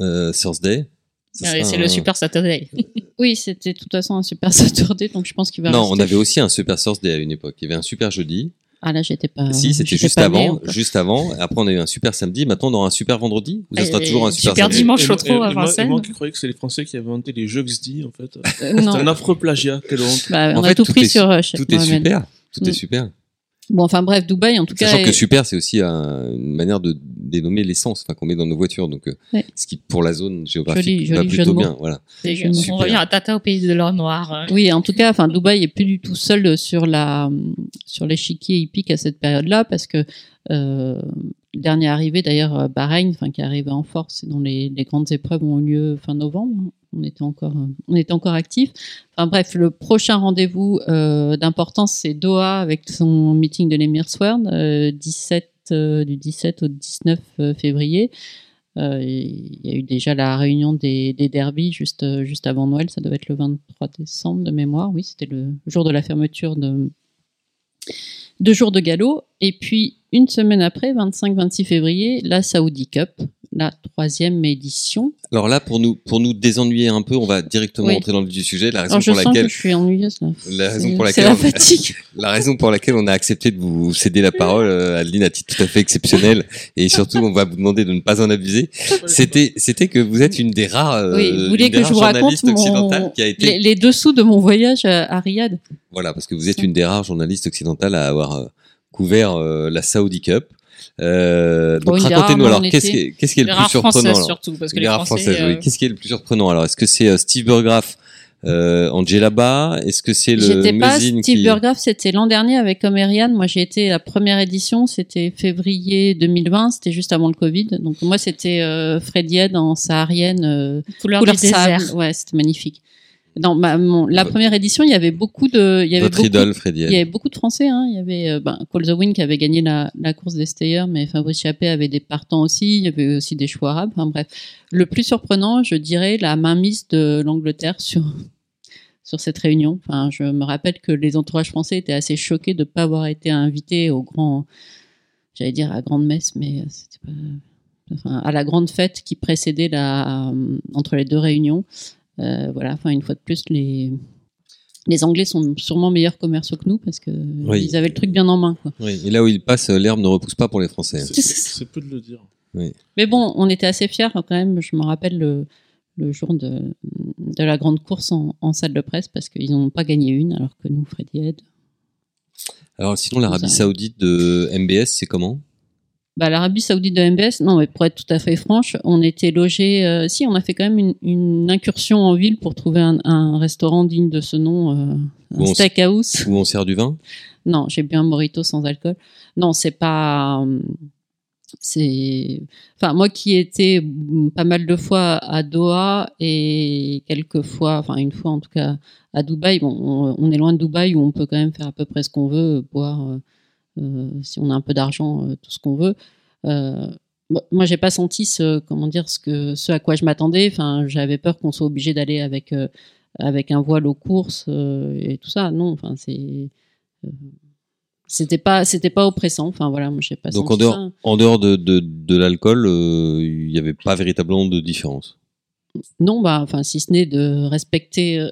euh, Thursday. Ce Ah c'est un- le Super Saturday. oui, c'était de toute façon un super Saturday, donc je pense qu'il va. Non, rester. on avait aussi un Super Thursday à une époque. Il y avait un Super Jeudi. Ah là, j'étais pas. si, c'était juste pas avant. Juste avant. Après, on a eu un Super Samedi. Maintenant, on aura un Super Vendredi. Ou ça sera Et toujours un Super, Super Samedi dimanche. Au et- et- à Vincennes. moi qui croyais que c'est les Français qui avaient inventé les jeux XD, en fait. Euh, C'est un affreux plagiat, quelle honte. Bah, En on fait, a tout tout pris est- sur euh, Tout est super. Tout est Mm. super. Bon, enfin bref, Dubaï, en tout cas. Sachant que est- super, c'est aussi un- une manière de dénommer l'essence enfin, qu'on met dans nos voitures. Donc, euh, Ouais. ce qui, pour la zone géographique, Joli- va joli plutôt bien. Voilà. On revient à Tata au pays de l'or noir. Oui, en tout cas, enfin, Dubaï est plus du tout seul sur la sur l'échiquier hippique à cette période-là parce que euh, le dernier arrivé, d'ailleurs, euh, Bahreïn, enfin, qui est arrivé en force, et dont les, les grandes épreuves ont eu lieu fin novembre, on était encore, euh, on était encore actifs. Enfin bref, le prochain rendez-vous euh, d'importance, c'est Doha avec son meeting de l'Emir Sword, euh, 17, euh, du 17 au 19 euh, février. Euh, Il y a eu déjà la réunion des, des juste, juste avant Noël, ça devait être le 23 décembre de mémoire. Oui, c'était le jour de la fermeture de deux jours de galop. Et puis, une semaine après, 25-26 février, la Saudi Cup, la troisième édition. Alors là, pour nous, pour nous désennuyer un peu, on va directement Oui. entrer dans le vif du sujet. La raison Alors, je pour sens laquelle, que je suis ennuyeuse là. la raison pour C'est laquelle, la on- fatigue. la raison pour laquelle on a accepté de vous céder la parole, euh, Adeline, à titre tout à fait exceptionnel, et surtout, on va vous demander de ne pas en abuser. C'était, c'était que vous êtes une des rares, euh, Oui, vous voulez que je vous raconte journalistes mon- occidentales qui a été les, les dessous de mon voyage à, Riyad. Voilà, parce que vous êtes une des rares journalistes occidentales à avoir euh, couvert euh, la Saudi Cup. Euh, donc des racontez-nous alors qu'est-ce qui est, qu'est-ce qui est Les le plus surprenant surtout, parce que Les les, rares Français, françaises, oui. euh, Qu'est-ce qui est le plus surprenant alors? Est-ce que c'est euh, Steve Burgraff euh, Angela Ba Est-ce que c'est le J'étais pas Steve qui... Burgraff, c'était l'an dernier avec Omerian. Moi, j'ai été la première édition, c'était février 2020, c'était juste avant le Covid. Donc moi, c'était euh, Fred Yed en saharienne, euh, couleur, couleur du désert. Ouais, c'était magnifique. Dans ma, mon- la première édition, il y avait beaucoup de, il y avait Votre beaucoup, idole, Freddy. il y avait beaucoup de Français. Hein. Il y avait euh, ben, Call the Wind qui avait gagné la, la course des stayers, mais Fabrice Chappé avait des partants aussi. Il y avait aussi des chevaux arabes. Enfin bref, le plus surprenant, je dirais, la mainmise de l'Angleterre sur sur cette réunion. Enfin, je me rappelle que les entourages français étaient assez choqués de ne pas avoir été invités au grand, j'allais dire à grande messe, mais c'était pas, enfin, à la grande fête qui précédait la entre les deux réunions. Euh, voilà, enfin une fois de plus, les les Anglais sont sûrement meilleurs commerciaux que nous parce que Oui. ils avaient le truc bien en main. Quoi. Oui, et là où il passe, euh, l'herbe ne repousse pas pour les Français. C'est- peu de le dire. Mais bon, on était assez fiers quand même. Je me rappelle le, le jour de, de la grande course en, en salle de presse parce qu'ils n'ont pas gagné une alors que nous, Freddy Head, Alors sinon, l'Arabie Saoudite de MBS, c'est comment? Bah, l'Arabie Saoudite de MBS, non, mais pour être tout à fait franche, on était logé. euh, si, on a fait quand même une, une incursion en ville pour trouver un, un restaurant digne de ce nom, euh, un steakhouse. Où on sert du vin? Non, j'ai bu un morito sans alcool. Non, c'est pas. euh, C'est. Enfin, moi qui mm, pas mal de fois à Doha et quelques fois, enfin une fois en tout cas à Dubaï. Bon, on, on est loin de Dubaï où on peut quand même faire à peu près ce qu'on veut, boire si on a un peu d'argent, euh, tout ce qu'on veut. Euh, moi- j'ai pas senti ce, comment dire, ce que, ce à quoi je m'attendais. Enfin, j'avais peur qu'on soit obligé d'aller avec euh, avec un voile aux courses euh, et tout ça. Non, enfin c'est euh, c'était pas c'était pas oppressant. Enfin voilà, moi j'ai pas Donc senti en dehors, ça. en dehors de, de, de l'alcool, euh, il n'y avait pas véritablement de différence? Non, bah enfin si ce n'est de respecter. euh,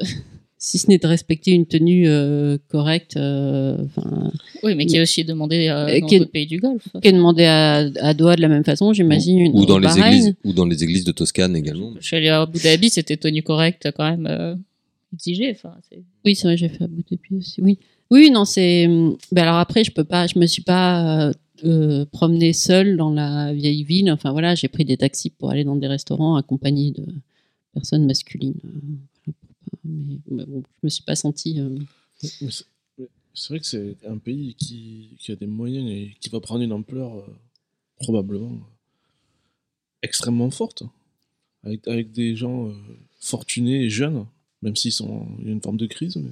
Si ce n'est de respecter une tenue euh, correcte, euh, enfin, Oui, mais qui est aussi demandé euh, Euh, dans qui est- d'autres pays du Golfe. qui est demandé à, à Doha de la même façon, j'imagine. Ou au dans les Bahreïn. églises, ou dans les églises de Toscane également. Je suis allée à Abu Dhabi, c'était tenue correcte quand même euh, exigée. Oui, c'est vrai, j'ai fait Abu Dhabi aussi. Oui, oui, non, c'est. Ben alors après, je peux pas, je me suis pas euh, promenée seule dans la vieille ville. Enfin voilà, j'ai pris des taxis pour aller dans des restaurants accompagnés de personnes masculines. Mais, mais bon, je me suis pas sentie. euh, c'est vrai que c'est un pays qui, qui a des moyens et qui va prendre une ampleur euh, probablement euh, extrêmement forte, avec, avec des gens euh, fortunés et jeunes, même s'ils sont il y a une forme de crise, mais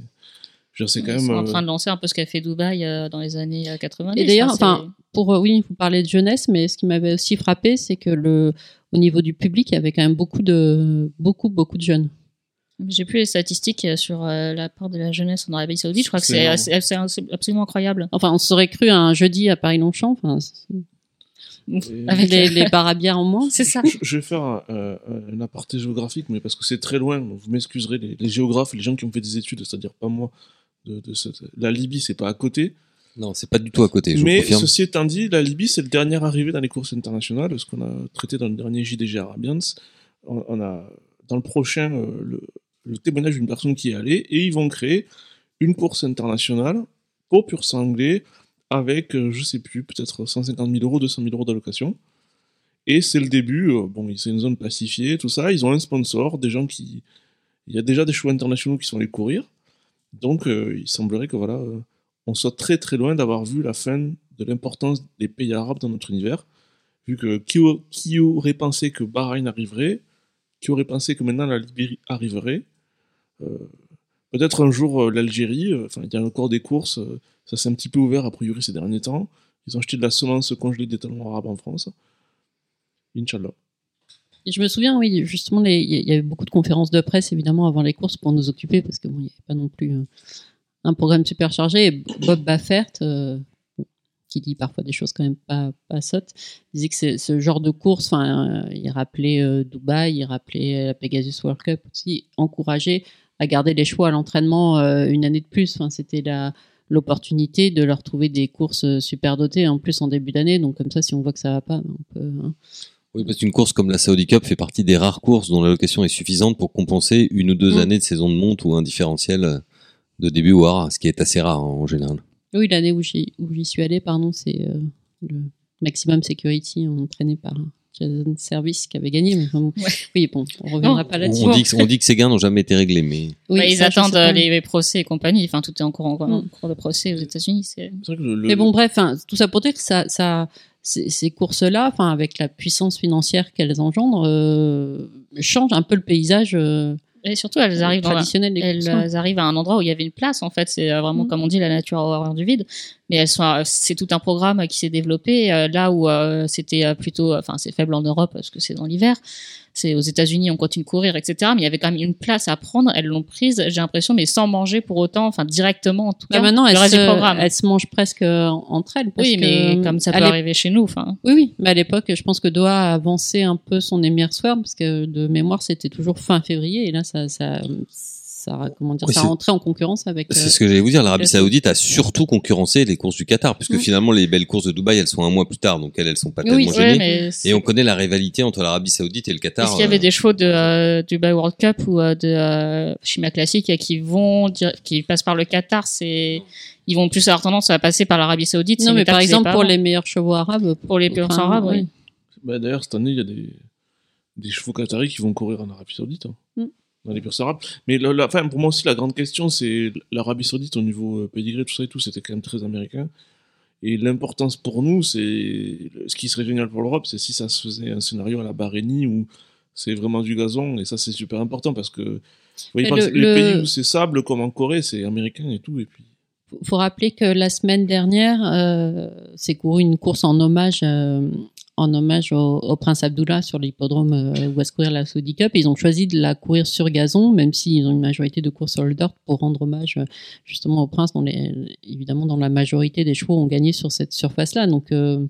c'est quand Ils même sont en train de lancer un peu ce qu'a fait Dubaï euh, dans les années euh, 90. Et d'ailleurs, enfin, pour euh, oui, vous parlez de jeunesse, mais ce qui m'avait aussi frappé, c'est que le, au niveau du public, il y avait quand même beaucoup de, beaucoup, beaucoup de jeunes. J'ai plus les statistiques euh, sur euh, la part de la jeunesse en Arabie Saoudite. Je crois que C'est absolument incroyable. Enfin, on se serait cru un jeudi à Paris-Longchamp, enfin, c'est- et- avec les, les bière en moins. C'est ça. je, je vais faire un, un- un aparté géographique, mais parce que c'est très loin, vous m'excuserez, les, les géographes, les gens qui ont fait des études, c'est-à-dire pas moi, de, de cette- la Libye, c'est pas à côté. Non, c'est pas du tout à côté, je vous Mais confirme. ceci étant dit, la Libye, c'est le dernier arrivé dans les courses internationales, ce qu'on a traité dans le dernier JDG Arabians. On, on a, dans le prochain, euh, le, le témoignage d'une personne qui est allée, et ils vont créer une course internationale au pur sang anglais, avec, euh, je sais plus, peut-être 150 000 euros, 200 000 euros d'allocation. Et c'est le début, euh, bon, c'est une zone pacifiée, tout ça, ils ont un sponsor, des gens qui... Il y a déjà des chevaux internationaux qui sont allés courir, donc euh, il semblerait que voilà... on soit très très loin d'avoir vu la fin de l'importance des pays arabes dans notre univers, vu que qui, qui aurait pensé que Bahreïn arriverait, qui aurait pensé que maintenant la Libérie arriverait Peut-être un jour euh, l'Algérie, euh, enfin il y a encore des courses, euh, ça s'est un petit peu ouvert a priori ces derniers temps. Ils ont acheté de la semence congelée des talons arabes en France. Inch'Allah. Je me souviens, oui, justement, il y avait beaucoup de conférences de presse, évidemment, avant les courses pour nous occuper, parce que bon, n'y avait pas non plus euh, un programme super chargé. Bob Baffert, euh, qui dit parfois des choses quand même pas, sottes, disait que ce genre de course, euh, il rappelait euh, Dubaï, il rappelait la Pegasus World Cup aussi, encourageait à garder les chevaux à l'entraînement euh, une année de plus. Enfin, c'était la l'opportunité de leur trouver des courses euh, super dotées en plus en début d'année donc comme ça si on voit que ça va pas on peut hein. Oui, parce qu'une course comme la Saudi Cup fait partie des rares courses dont l'allocation est suffisante pour compenser une ou deux Mm. années de saison de monte ou un différentiel euh, de début ou rare, ce qui est assez rare en général. Oui, l'année où j'y suis allée, pardon, c'est euh, le Maximum Security entraîné par Service qui avait gagné. Mais bon, Ouais. Oui, bon, on reviendra Non, pas là-dessus. on dit que, on dit que ces gains n'ont jamais été réglés, mais Oui, Bah, ils ça, attendent euh, les, les procès et compagnie. Enfin, tout est en cours, en, en Mm. cours de procès aux États-Unis. Le, Mais bon, bref, hein, tout ça pour dire que ça, ça, ces, ces courses-là, enfin, avec la puissance financière qu'elles engendrent, euh, changent un peu le paysage euh, et surtout elles arrivent dans la- traditionnel des elles hein. arrivent à un endroit où il y avait une place en fait c'est vraiment Mm. comme on dit la nature a horreur du vide mais elles sont euh, c'est tout un programme qui s'est développé euh, là où euh, c'était plutôt enfin c'est faible en Europe parce que c'est dans l'hiver c'est aux États-Unis on continue de courir etc mais il y avait quand même une place à prendre elles l'ont prise j'ai l'impression mais sans manger pour autant enfin directement en tout Bah, cas maintenant, le elles se, elles se mangent presque entre elles. parce oui mais que, comme ça peut arriver chez nous enfin Oui, oui. Mais à l'époque, je pense que Doha a avancé un peu son Emir Sword, parce que de mémoire, c'était toujours fin février. Et là, ça, ça, ça, comment dire, Oui, ça c'est- rentrait en concurrence avec. c'est euh, ce que j'allais vous dire. L'Arabie la- Saoudite a surtout concurrencé les courses du Qatar, puisque Mm. finalement les belles courses de Dubaï, elles sont un mois plus tard, donc elles, elles sont pas Oui, tellement gênées. Et on connaît la rivalité entre l'Arabie Saoudite et le Qatar. Est-ce qu'il y avait euh, des chevaux de euh, du Dubai World Cup ou euh, de euh, Chima Classique qui vont dire- qui passent par le Qatar c'est ils vont plus avoir tendance à passer par l'Arabie Saoudite Non, mais par exemple, pour les meilleurs chevaux arabes. pour les purs enfin, arabes oui. oui. Bah, D'ailleurs, cette année, il y a des, des chevaux qataris qui vont courir en Arabie Saoudite. hein. Dans les courses arabes. Mais la, la- enfin, pour moi aussi, la grande question, c'est l'Arabie Saoudite au niveau euh, pédigré, tout ça et tout, c'était quand même très américain. Et l'importance pour nous, c'est. Ce qui serait génial pour l'Europe, c'est si ça se faisait un scénario à la Bahreïnie où c'est vraiment du gazon. Et ça, c'est super important parce que. Voyez, le- les le- pays où c'est sable, comme en Corée, c'est américain et tout. Et puis. faut- faut rappeler que la semaine dernière, euh, c'est couru une course en hommage, euh, en hommage au, prince Abdullah sur l'hippodrome euh, où va se courir la Saudi Cup. Ils ont choisi de la courir sur gazon, même s'ils ont une majorité de courses sur le dirt pour rendre hommage euh, justement au prince. Dont évidemment, dans la majorité des chevaux ont gagné sur cette surface-là. Donc, euh,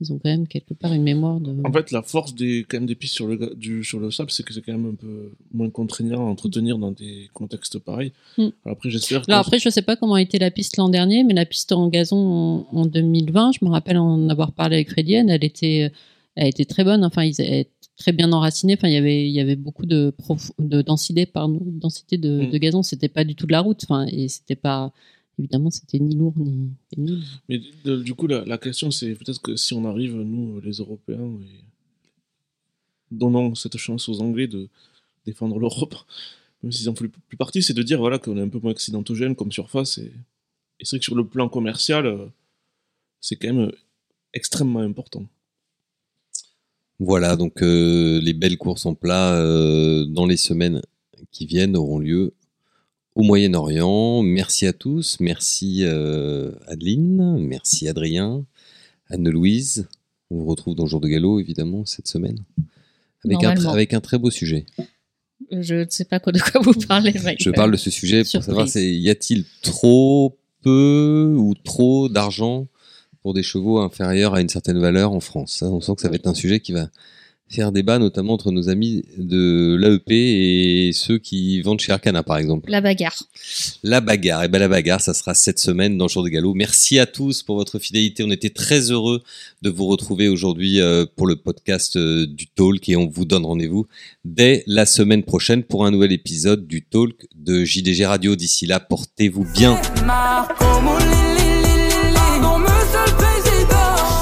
ils ont quand même quelque part une mémoire de. En fait, la force des, quand même, des pistes sur le, du, sur le sable, c'est que c'est quand même un peu moins contraignant à entretenir dans des contextes pareils. Mm. Alors après, j'espère. Alors après, je sais pas comment a été la piste l'an dernier, mais la piste en gazon en, en 2020, je me rappelle en avoir parlé avec Frédienne, elle était, elle était très bonne. Enfin, ils étaient très bien enracinés. Enfin, il y avait, il y avait beaucoup de, prof- de densité, pardon, densité de, Mm. de gazon. C'était pas du tout de la route. Enfin, et c'était pas, évidemment, c'était ni lourd ni. Mais de- du coup, la, la question, c'est peut-être que si on arrive, nous, les Européens, et donnons cette chance aux Anglais de défendre l'Europe, même s'ils en font plus partie, c'est de dire voilà, qu'on est un peu moins accidentogène comme surface. Et, et c'est vrai que sur le plan commercial, euh, c'est quand même euh, extrêmement important. Voilà, donc euh, les belles courses en plat euh, dans les semaines qui viennent auront lieu au Moyen-Orient. Merci à tous, merci euh, Adeline, merci Adrien, Anne-Louise. On vous retrouve dans Jour de Galop, évidemment, cette semaine. Avec un, avec très beau sujet. je ne sais pas de quoi vous parlez Mike. Je parle de ce sujet pour savoir y a-t-il trop peu ou trop d'argent pour des chevaux inférieurs à une certaine valeur en France. hein? On sent que ça va être un sujet qui va faire débat, notamment entre nos amis de l'AEP et ceux qui vendent chez Arcana, par exemple. la bagarre La bagarre, et ben la bagarre, ça sera cette semaine dans le Jour de Galop. Merci à tous pour votre fidélité. On était très heureux de vous retrouver aujourd'hui euh, pour le podcast euh, du Talk et on vous donne rendez-vous dès la semaine prochaine pour un nouvel épisode du Talk de JDG Radio. D'ici là, portez-vous bien.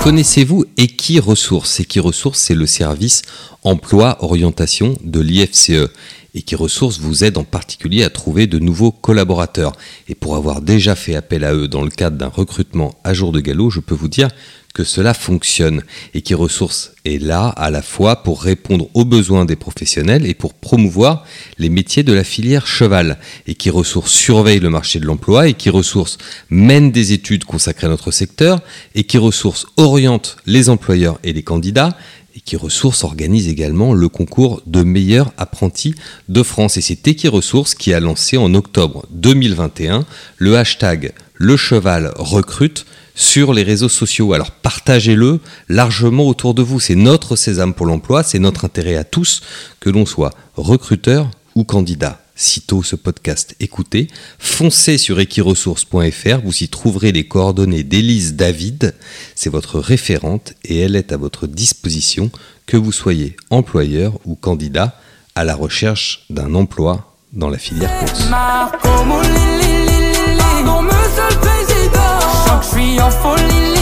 Connaissez-vous Equi Ressources Equi Ressources, c'est le service emploi orientation de l'IFCE. Equiresources vous aide en particulier à trouver de nouveaux collaborateurs. Et pour avoir déjà fait appel à eux dans le cadre d'un recrutement à jour de galop, je peux vous dire que cela fonctionne. Equiresources est là à la fois pour répondre aux besoins des professionnels et pour promouvoir les métiers de la filière cheval. Equiresources surveille le marché de l'emploi, Equiresources mène des études consacrées à notre secteur, Equiresources oriente les employeurs et les candidats, Equiresources organise également le concours de meilleurs apprentis de France. Et c'est Equiresources qui a lancé en octobre 2021 le hashtag Le Cheval Recrute sur les réseaux sociaux. Alors partagez-le largement autour de vous. C'est notre sésame pour l'emploi, c'est notre intérêt à tous, que l'on soit recruteur ou candidat. Sitôt ce podcast écouté, foncez sur equiresources.fr, vous y trouverez les coordonnées d'Élise David, c'est votre référente et elle est à votre disposition, que vous soyez employeur ou candidat à la recherche d'un emploi dans la filière course. Free or fully